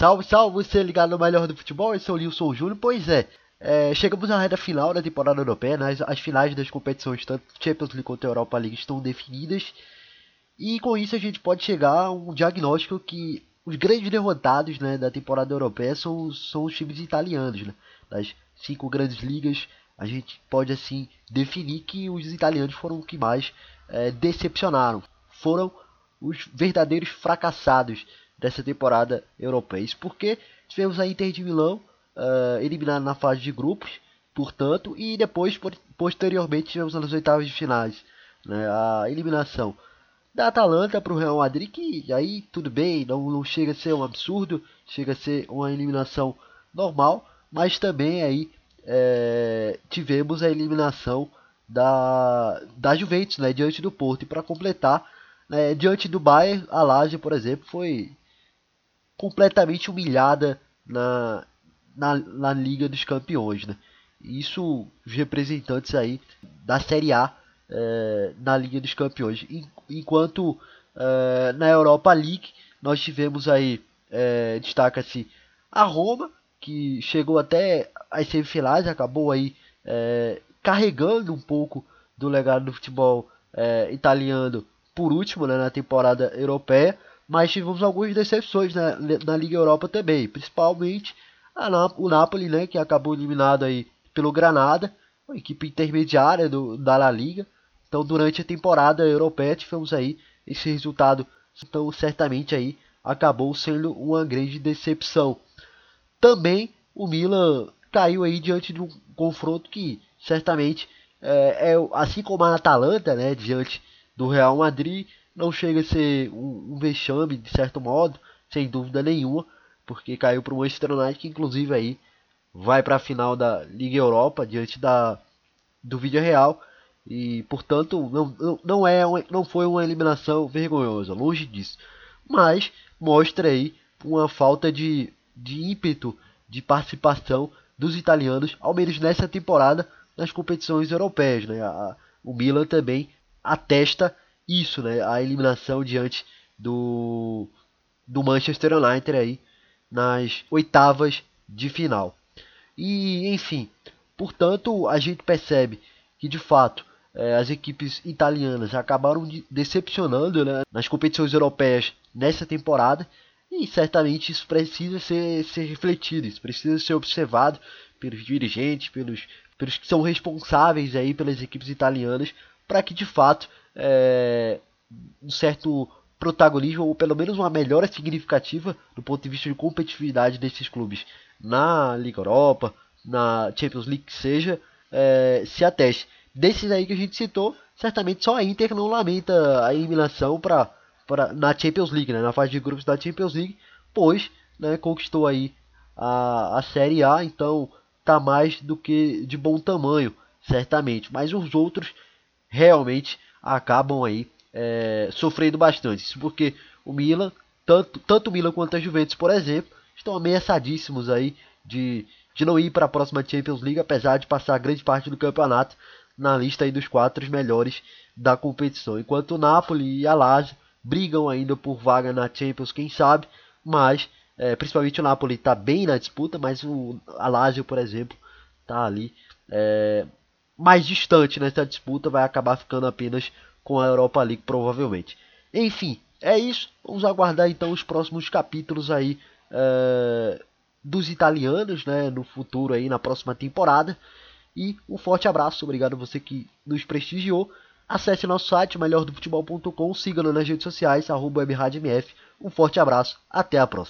Salve, salve, você ligado no melhor do futebol, esse é o Wilson Júnior. Pois é, é, chegamos na reta final da temporada europeia, né? as, as finais das competições, tanto Champions League quanto Europa League, estão definidas. E com isso a gente pode chegar a um diagnóstico que os grandes derrotados né, da temporada europeia são, são os times italianos. Né? Das cinco grandes ligas, a gente pode assim definir que os italianos foram os que mais é, decepcionaram. Foram os verdadeiros fracassados dessa temporada europeia. Porque tivemos a Inter de Milão uh, eliminada na fase de grupos, portanto, e depois, posteriormente, tivemos nas oitavas de finais né, a eliminação da Atalanta para o Real Madrid, que aí tudo bem, não, não chega a ser um absurdo, chega a ser uma eliminação normal, mas também aí é, tivemos a eliminação da, da Juventus né, diante do Porto. E para completar, né, diante do Bayern, a Lazio, por exemplo, foi completamente humilhada na, na, na Liga dos Campeões. Né? Isso os representantes aí da Série A é, na Liga dos Campeões. Enquanto é, na Europa League nós tivemos aí, é, destaca-se a Roma, que chegou até as semifinais, acabou aí é, carregando um pouco do legado do futebol é, italiano por último né, na temporada europeia mas tivemos algumas decepções na, na Liga Europa também, principalmente o Napoli, né, que acabou eliminado aí pelo Granada, uma equipe intermediária do, da La Liga. Então, durante a temporada europeia, tivemos aí esse resultado. Então, certamente aí acabou sendo uma grande decepção. Também o Milan caiu aí diante de um confronto que certamente é, é assim como a Atalanta, né, diante do Real Madrid, não chega a ser um, um vexame de certo modo, sem dúvida nenhuma, porque caiu para o Manchester United, que inclusive aí vai para a final da Liga Europa diante da do Vídeo Real e portanto não, não, é não foi uma eliminação vergonhosa, longe disso, mas mostra aí uma falta de, de ímpeto de participação dos italianos, ao menos nessa temporada nas competições europeias, né? O Milan também atesta isso, né? A eliminação diante do, do Manchester United aí nas oitavas de final. E enfim, portanto, a gente percebe que de fato é, as equipes italianas acabaram de, decepcionando né, nas competições europeias nessa temporada e certamente isso precisa ser, ser refletido, isso precisa ser observado pelos dirigentes, pelos, pelos que são responsáveis aí pelas equipes italianas, para que de fato é, um certo protagonismo, ou pelo menos uma melhora significativa do ponto de vista de competitividade desses clubes na Liga Europa, na Champions League que seja, é, se ateste. Desses aí que a gente citou, certamente só a Inter não lamenta a eliminação pra, pra, na Champions League, né, na fase de grupos da Champions League, pois né, conquistou aí a, a Série A, então tá mais do que de bom tamanho, certamente. Mas os outros realmente acabam aí é, sofrendo bastante. Isso porque o Milan, tanto, tanto o Milan quanto a Juventus, por exemplo, estão ameaçadíssimos aí de, de não ir para a próxima Champions League, apesar de passar grande parte do campeonato na lista aí dos quatro melhores da competição. Enquanto o Napoli e a Lazio brigam ainda por vaga na Champions, quem sabe, mas é, principalmente o Napoli está bem na disputa, mas o a Lazio, por exemplo, está ali é, mais distante nessa disputa, vai acabar ficando apenas com a Europa League provavelmente. Enfim, é isso. Vamos aguardar então os próximos capítulos aí é, dos italianos, né, no futuro aí na próxima temporada. E um forte abraço, obrigado a você que nos prestigiou. Acesse nosso site melhordofutebol.com, siga-nos nas redes sociais, arroba Um forte abraço, até a próxima.